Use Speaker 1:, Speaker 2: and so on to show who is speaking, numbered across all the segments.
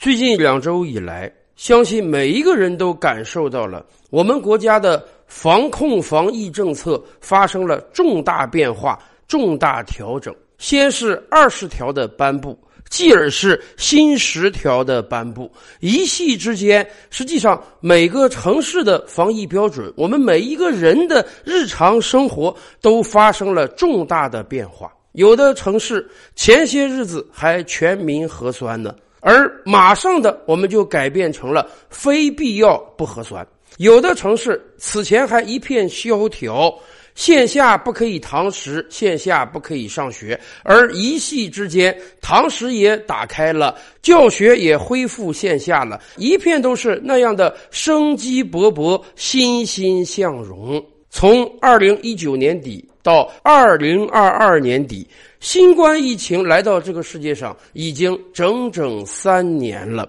Speaker 1: 最近两周以来，相信每一个人都感受到了我们国家的防控防疫政策发生了重大变化、重大调整。先是二十条的颁布。继而是新十条的颁布，一夕之间，实际上每个城市的防疫标准，我们每一个人的日常生活都发生了重大的变化。有的城市前些日子还全民核酸呢，而马上的我们就改变成了非必要不核酸。有的城市此前还一片萧条。线下不可以堂食，线下不可以上学，而一夕之间，堂食也打开了，教学也恢复线下了，一片都是那样的生机勃勃、欣欣向荣。从二零一九年底到二零二二年底，新冠疫情来到这个世界上已经整整三年了，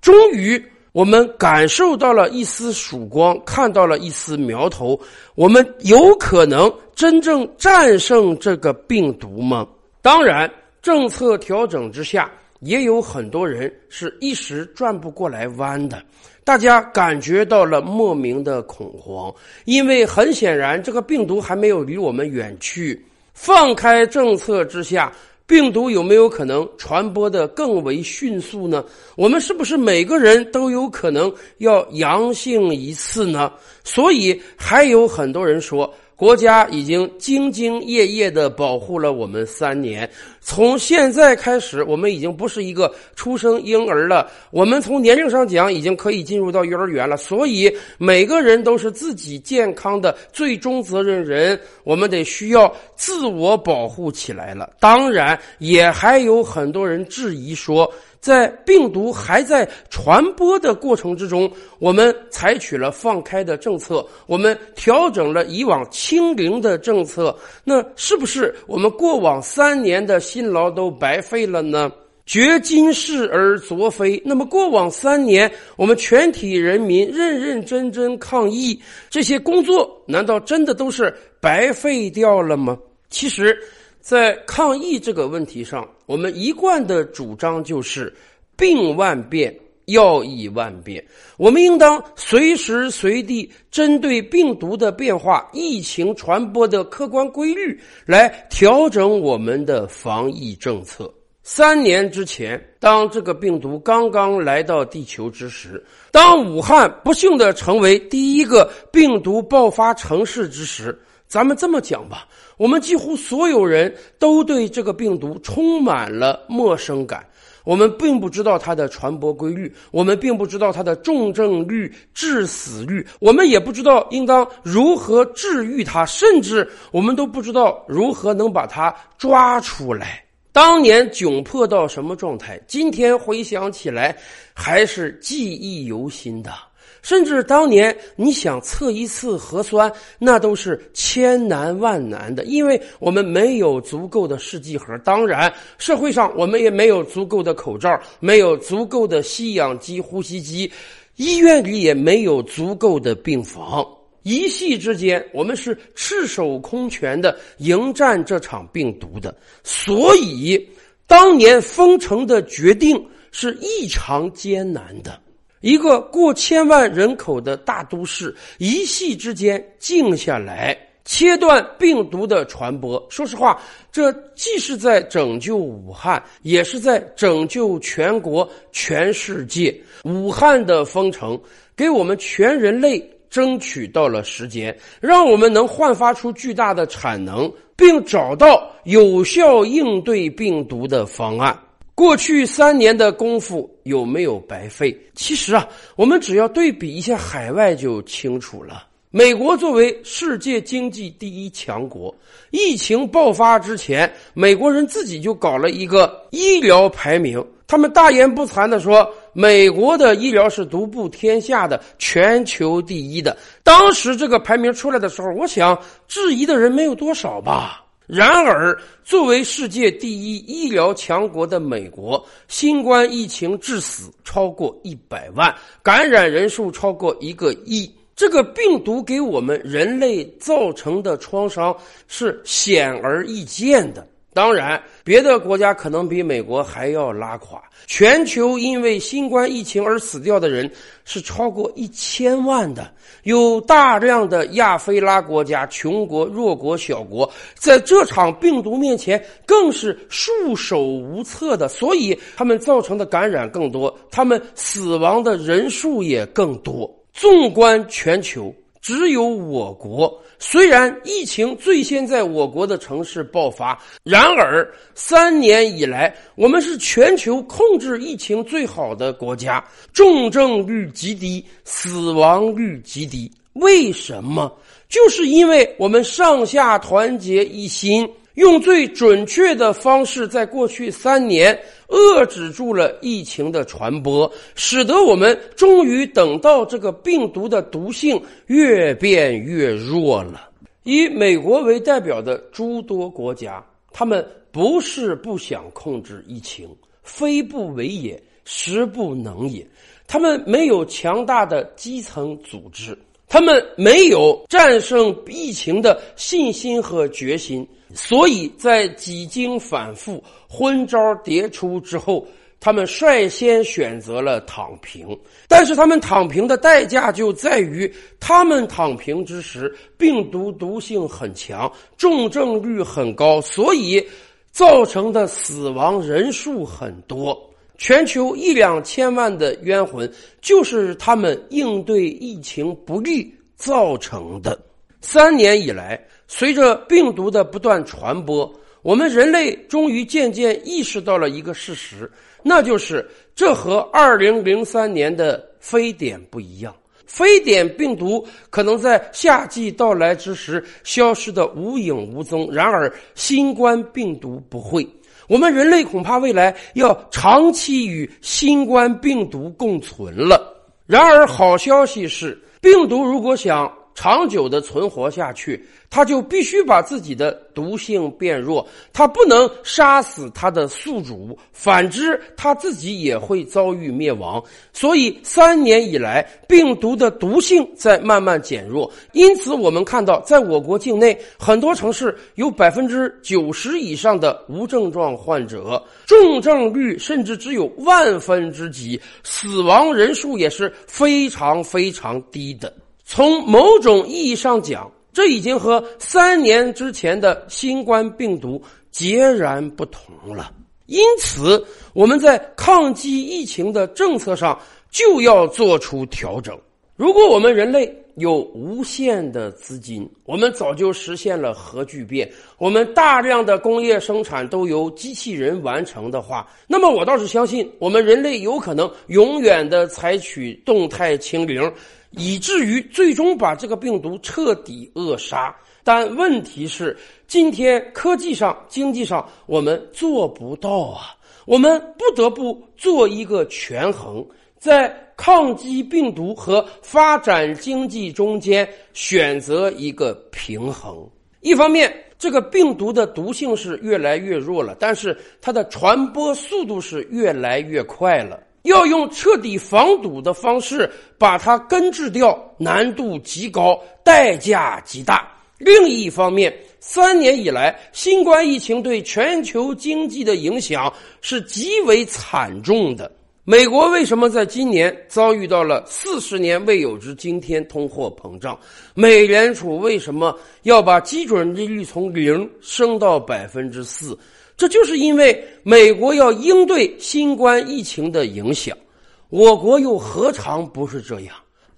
Speaker 1: 终于。我们感受到了一丝曙光，看到了一丝苗头。我们有可能真正战胜这个病毒吗？当然，政策调整之下，也有很多人是一时转不过来弯的。大家感觉到了莫名的恐慌，因为很显然，这个病毒还没有离我们远去。放开政策之下。病毒有没有可能传播的更为迅速呢？我们是不是每个人都有可能要阳性一次呢？所以还有很多人说。国家已经兢兢业业地保护了我们三年，从现在开始，我们已经不是一个出生婴儿了。我们从年龄上讲，已经可以进入到幼儿园了。所以，每个人都是自己健康的最终责任人，我们得需要自我保护起来了。当然，也还有很多人质疑说。在病毒还在传播的过程之中，我们采取了放开的政策，我们调整了以往清零的政策，那是不是我们过往三年的辛劳都白费了呢？掘今世而昨非。那么过往三年，我们全体人民认认真真抗疫，这些工作难道真的都是白费掉了吗？其实。在抗疫这个问题上，我们一贯的主张就是“病万变，药亦万变”。我们应当随时随地针对病毒的变化、疫情传播的客观规律来调整我们的防疫政策。三年之前，当这个病毒刚刚来到地球之时，当武汉不幸的成为第一个病毒爆发城市之时。咱们这么讲吧，我们几乎所有人都对这个病毒充满了陌生感。我们并不知道它的传播规律，我们并不知道它的重症率、致死率，我们也不知道应当如何治愈它，甚至我们都不知道如何能把它抓出来。当年窘迫到什么状态？今天回想起来，还是记忆犹新的。甚至当年你想测一次核酸，那都是千难万难的，因为我们没有足够的试剂盒。当然，社会上我们也没有足够的口罩，没有足够的吸氧机、呼吸机，医院里也没有足够的病房。一夕之间，我们是赤手空拳的迎战这场病毒的。所以，当年封城的决定是异常艰难的。一个过千万人口的大都市，一夕之间静下来，切断病毒的传播。说实话，这既是在拯救武汉，也是在拯救全国、全世界。武汉的封城，给我们全人类争取到了时间，让我们能焕发出巨大的产能，并找到有效应对病毒的方案。过去三年的功夫有没有白费？其实啊，我们只要对比一下海外就清楚了。美国作为世界经济第一强国，疫情爆发之前，美国人自己就搞了一个医疗排名。他们大言不惭的说，美国的医疗是独步天下的，全球第一的。当时这个排名出来的时候，我想质疑的人没有多少吧。然而，作为世界第一医疗强国的美国，新冠疫情致死超过一百万，感染人数超过一个亿。这个病毒给我们人类造成的创伤是显而易见的。当然，别的国家可能比美国还要拉垮。全球因为新冠疫情而死掉的人是超过一千万的，有大量的亚非拉国家、穷国、弱国、小国，在这场病毒面前更是束手无策的，所以他们造成的感染更多，他们死亡的人数也更多。纵观全球。只有我国，虽然疫情最先在我国的城市爆发，然而三年以来，我们是全球控制疫情最好的国家，重症率极低，死亡率极低。为什么？就是因为我们上下团结一心。用最准确的方式，在过去三年遏制住了疫情的传播，使得我们终于等到这个病毒的毒性越变越弱了。以美国为代表的诸多国家，他们不是不想控制疫情，非不为也，实不能也。他们没有强大的基层组织，他们没有战胜疫情的信心和决心。所以在几经反复、昏招迭出之后，他们率先选择了躺平。但是他们躺平的代价就在于，他们躺平之时，病毒毒性很强，重症率很高，所以造成的死亡人数很多。全球一两千万的冤魂，就是他们应对疫情不利造成的。三年以来。随着病毒的不断传播，我们人类终于渐渐意识到了一个事实，那就是这和二零零三年的非典不一样。非典病毒可能在夏季到来之时消失的无影无踪，然而新冠病毒不会。我们人类恐怕未来要长期与新冠病毒共存了。然而，好消息是，病毒如果想。长久的存活下去，它就必须把自己的毒性变弱，它不能杀死它的宿主，反之，它自己也会遭遇灭亡。所以，三年以来，病毒的毒性在慢慢减弱。因此，我们看到，在我国境内很多城市有百分之九十以上的无症状患者，重症率甚至只有万分之几，死亡人数也是非常非常低的。从某种意义上讲，这已经和三年之前的新冠病毒截然不同了。因此，我们在抗击疫情的政策上就要做出调整。如果我们人类有无限的资金，我们早就实现了核聚变，我们大量的工业生产都由机器人完成的话，那么我倒是相信，我们人类有可能永远的采取动态清零。以至于最终把这个病毒彻底扼杀，但问题是，今天科技上、经济上我们做不到啊！我们不得不做一个权衡，在抗击病毒和发展经济中间选择一个平衡。一方面，这个病毒的毒性是越来越弱了，但是它的传播速度是越来越快了。要用彻底防堵的方式把它根治掉，难度极高，代价极大。另一方面，三年以来，新冠疫情对全球经济的影响是极为惨重的。美国为什么在今年遭遇到了四十年未有之今天通货膨胀？美联储为什么要把基准利率从零升到百分之四？这就是因为美国要应对新冠疫情的影响，我国又何尝不是这样？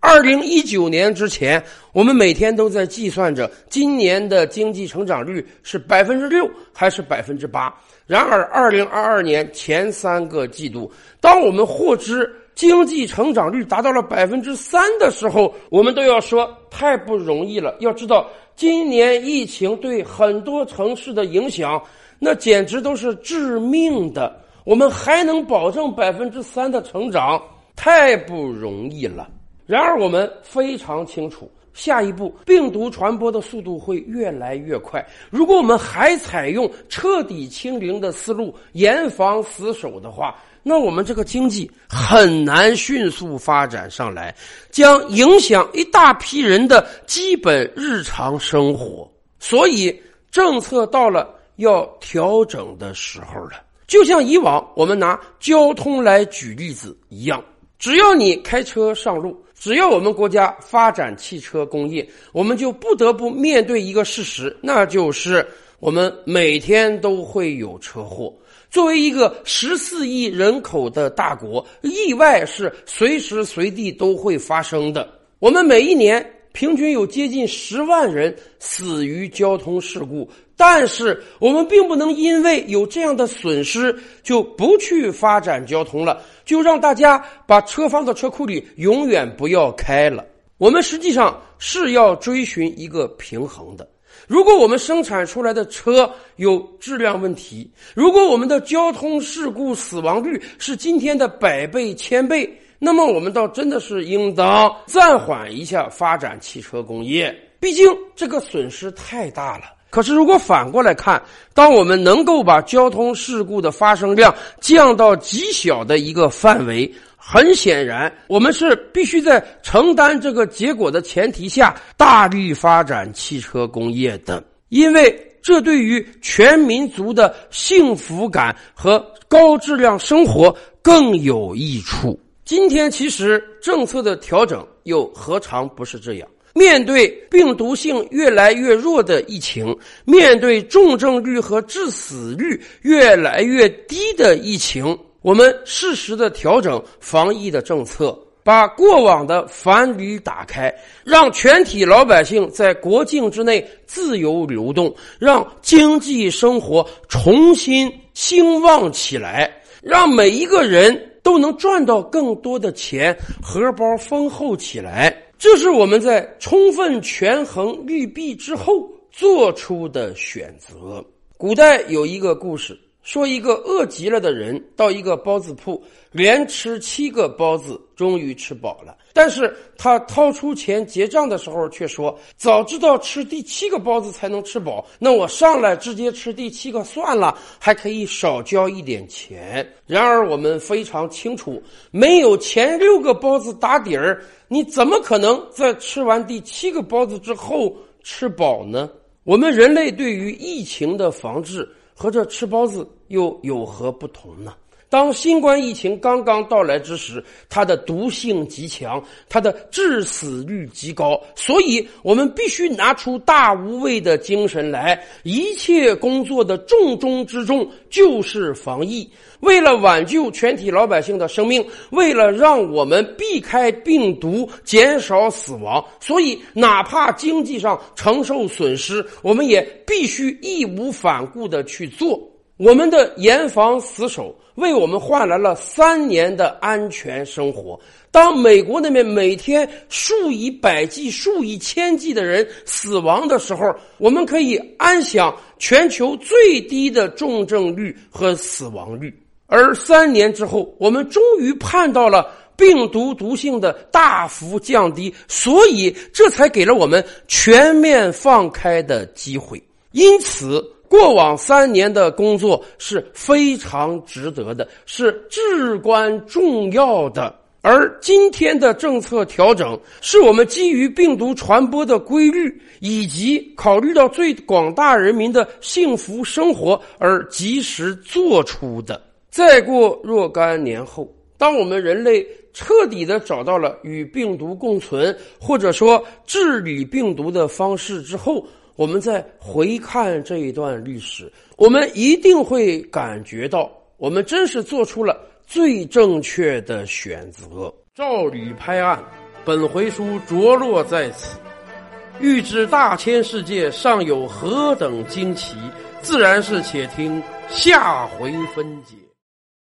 Speaker 1: 二零一九年之前，我们每天都在计算着今年的经济成长率是百分之六还是百分之八。然而，二零二二年前三个季度，当我们获知经济成长率达到了百分之三的时候，我们都要说太不容易了。要知道，今年疫情对很多城市的影响。那简直都是致命的，我们还能保证百分之三的成长，太不容易了。然而，我们非常清楚，下一步病毒传播的速度会越来越快。如果我们还采用彻底清零的思路，严防死守的话，那我们这个经济很难迅速发展上来，将影响一大批人的基本日常生活。所以，政策到了。要调整的时候了。就像以往我们拿交通来举例子一样，只要你开车上路，只要我们国家发展汽车工业，我们就不得不面对一个事实，那就是我们每天都会有车祸。作为一个十四亿人口的大国，意外是随时随地都会发生的。我们每一年平均有接近十万人死于交通事故。但是我们并不能因为有这样的损失就不去发展交通了，就让大家把车放到车库里，永远不要开了。我们实际上是要追寻一个平衡的。如果我们生产出来的车有质量问题，如果我们的交通事故死亡率是今天的百倍千倍，那么我们倒真的是应当暂缓一下发展汽车工业。毕竟这个损失太大了。可是，如果反过来看，当我们能够把交通事故的发生量降到极小的一个范围，很显然，我们是必须在承担这个结果的前提下，大力发展汽车工业的，因为这对于全民族的幸福感和高质量生活更有益处。今天，其实政策的调整又何尝不是这样？面对病毒性越来越弱的疫情，面对重症率和致死率越来越低的疫情，我们适时的调整防疫的政策，把过往的樊篱打开，让全体老百姓在国境之内自由流动，让经济生活重新兴旺起来，让每一个人都能赚到更多的钱，荷包丰厚起来。这是我们在充分权衡利弊之后做出的选择。古代有一个故事，说一个饿极了的人到一个包子铺，连吃七个包子，终于吃饱了。但是他掏出钱结账的时候，却说：“早知道吃第七个包子才能吃饱，那我上来直接吃第七个算了，还可以少交一点钱。”然而我们非常清楚，没有前六个包子打底儿。你怎么可能在吃完第七个包子之后吃饱呢？我们人类对于疫情的防治和这吃包子又有何不同呢？当新冠疫情刚刚到来之时，它的毒性极强，它的致死率极高，所以我们必须拿出大无畏的精神来。一切工作的重中之重就是防疫。为了挽救全体老百姓的生命，为了让我们避开病毒、减少死亡，所以哪怕经济上承受损失，我们也必须义无反顾的去做。我们的严防死守。为我们换来了三年的安全生活。当美国那边每天数以百计、数以千计的人死亡的时候，我们可以安享全球最低的重症率和死亡率。而三年之后，我们终于盼到了病毒毒性的大幅降低，所以这才给了我们全面放开的机会。因此。过往三年的工作是非常值得的，是至关重要的。而今天的政策调整，是我们基于病毒传播的规律，以及考虑到最广大人民的幸福生活而及时做出的。再过若干年后，当我们人类彻底的找到了与病毒共存，或者说治理病毒的方式之后，我们再回看这一段历史，我们一定会感觉到，我们真是做出了最正确的选择。照吕拍案，本回书着落在此。欲知大千世界尚有何等惊奇，自然是且听下回分解。